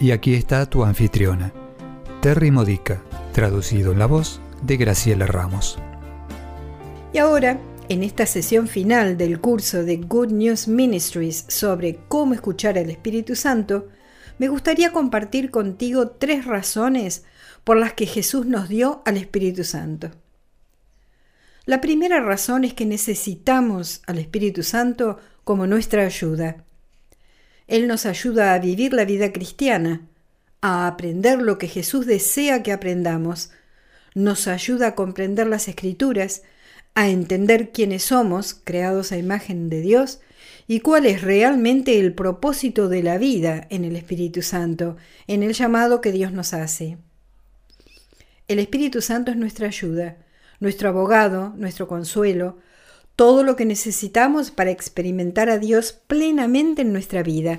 Y aquí está tu anfitriona, Terry Modica, traducido en la voz de Graciela Ramos. Y ahora, en esta sesión final del curso de Good News Ministries sobre cómo escuchar al Espíritu Santo, me gustaría compartir contigo tres razones por las que Jesús nos dio al Espíritu Santo. La primera razón es que necesitamos al Espíritu Santo como nuestra ayuda. Él nos ayuda a vivir la vida cristiana, a aprender lo que Jesús desea que aprendamos, nos ayuda a comprender las escrituras, a entender quiénes somos, creados a imagen de Dios, y cuál es realmente el propósito de la vida en el Espíritu Santo, en el llamado que Dios nos hace. El Espíritu Santo es nuestra ayuda, nuestro abogado, nuestro consuelo, todo lo que necesitamos para experimentar a Dios plenamente en nuestra vida,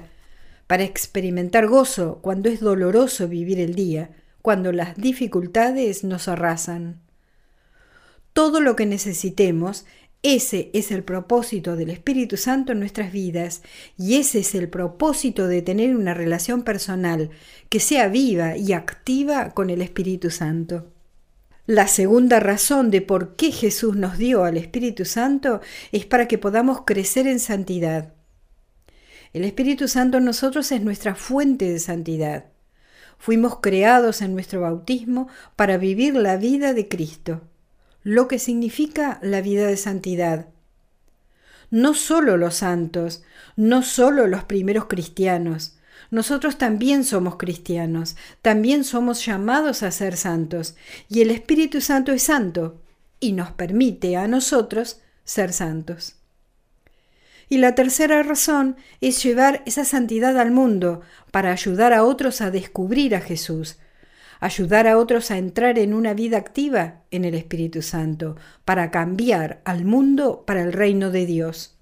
para experimentar gozo cuando es doloroso vivir el día, cuando las dificultades nos arrasan. Todo lo que necesitemos, ese es el propósito del Espíritu Santo en nuestras vidas y ese es el propósito de tener una relación personal que sea viva y activa con el Espíritu Santo. La segunda razón de por qué Jesús nos dio al Espíritu Santo es para que podamos crecer en santidad. El Espíritu Santo en nosotros es nuestra fuente de santidad. Fuimos creados en nuestro bautismo para vivir la vida de Cristo, lo que significa la vida de santidad. No solo los santos, no solo los primeros cristianos, nosotros también somos cristianos, también somos llamados a ser santos, y el Espíritu Santo es santo, y nos permite a nosotros ser santos. Y la tercera razón es llevar esa santidad al mundo para ayudar a otros a descubrir a Jesús, ayudar a otros a entrar en una vida activa en el Espíritu Santo, para cambiar al mundo para el reino de Dios.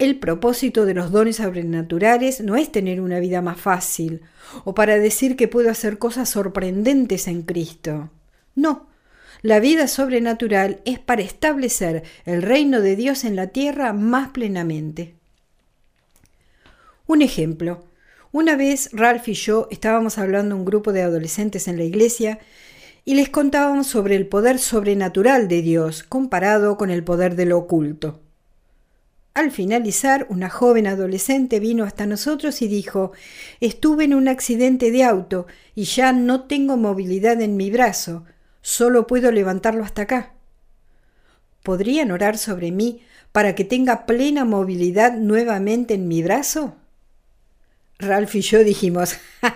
El propósito de los dones sobrenaturales no es tener una vida más fácil o para decir que puedo hacer cosas sorprendentes en Cristo. No, la vida sobrenatural es para establecer el reino de Dios en la tierra más plenamente. Un ejemplo. Una vez Ralph y yo estábamos hablando un grupo de adolescentes en la iglesia y les contábamos sobre el poder sobrenatural de Dios comparado con el poder de lo oculto. Al finalizar, una joven adolescente vino hasta nosotros y dijo Estuve en un accidente de auto y ya no tengo movilidad en mi brazo, solo puedo levantarlo hasta acá. ¿Podrían orar sobre mí para que tenga plena movilidad nuevamente en mi brazo? Ralph y yo dijimos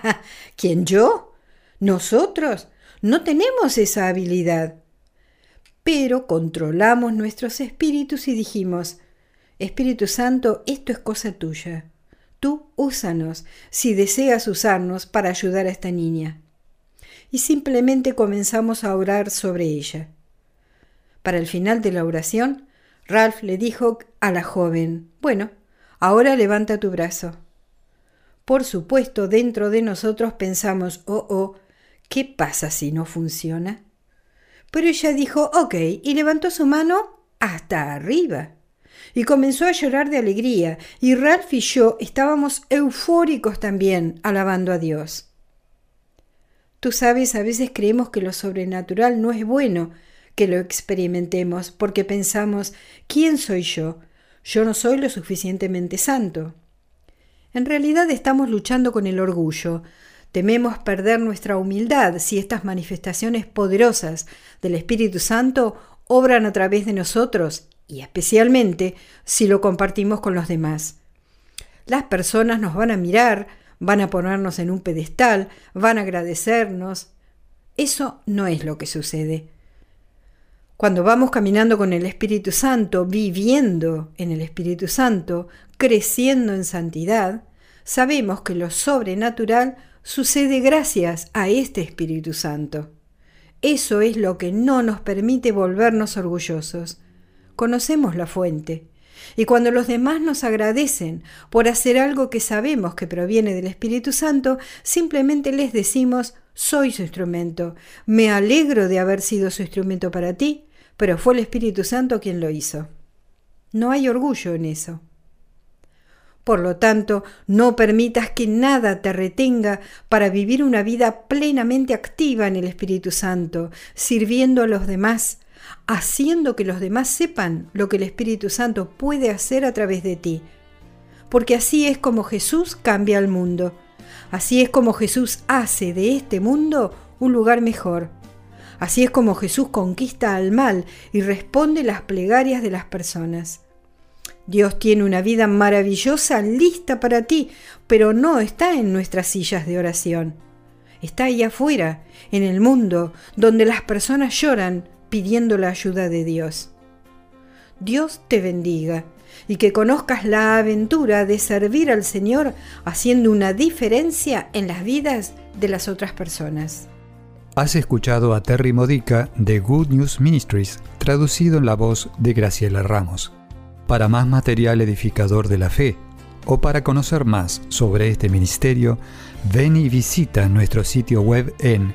¿Quién yo? ¿Nosotros? No tenemos esa habilidad. Pero controlamos nuestros espíritus y dijimos Espíritu Santo, esto es cosa tuya. Tú úsanos si deseas usarnos para ayudar a esta niña. Y simplemente comenzamos a orar sobre ella. Para el final de la oración, Ralph le dijo a la joven, bueno, ahora levanta tu brazo. Por supuesto, dentro de nosotros pensamos, oh, oh, ¿qué pasa si no funciona? Pero ella dijo, ok, y levantó su mano hasta arriba y comenzó a llorar de alegría, y Ralph y yo estábamos eufóricos también, alabando a Dios. Tú sabes, a veces creemos que lo sobrenatural no es bueno que lo experimentemos, porque pensamos, ¿quién soy yo? Yo no soy lo suficientemente santo. En realidad estamos luchando con el orgullo. Tememos perder nuestra humildad si estas manifestaciones poderosas del Espíritu Santo obran a través de nosotros y especialmente si lo compartimos con los demás. Las personas nos van a mirar, van a ponernos en un pedestal, van a agradecernos. Eso no es lo que sucede. Cuando vamos caminando con el Espíritu Santo, viviendo en el Espíritu Santo, creciendo en santidad, sabemos que lo sobrenatural sucede gracias a este Espíritu Santo. Eso es lo que no nos permite volvernos orgullosos. Conocemos la fuente. Y cuando los demás nos agradecen por hacer algo que sabemos que proviene del Espíritu Santo, simplemente les decimos, soy su instrumento, me alegro de haber sido su instrumento para ti, pero fue el Espíritu Santo quien lo hizo. No hay orgullo en eso. Por lo tanto, no permitas que nada te retenga para vivir una vida plenamente activa en el Espíritu Santo, sirviendo a los demás, haciendo que los demás sepan lo que el Espíritu Santo puede hacer a través de ti. Porque así es como Jesús cambia al mundo. Así es como Jesús hace de este mundo un lugar mejor. Así es como Jesús conquista al mal y responde las plegarias de las personas. Dios tiene una vida maravillosa lista para ti, pero no está en nuestras sillas de oración. Está ahí afuera, en el mundo, donde las personas lloran pidiendo la ayuda de Dios. Dios te bendiga y que conozcas la aventura de servir al Señor haciendo una diferencia en las vidas de las otras personas. Has escuchado a Terry Modica de Good News Ministries, traducido en la voz de Graciela Ramos. Para más material edificador de la fe o para conocer más sobre este ministerio, ven y visita nuestro sitio web en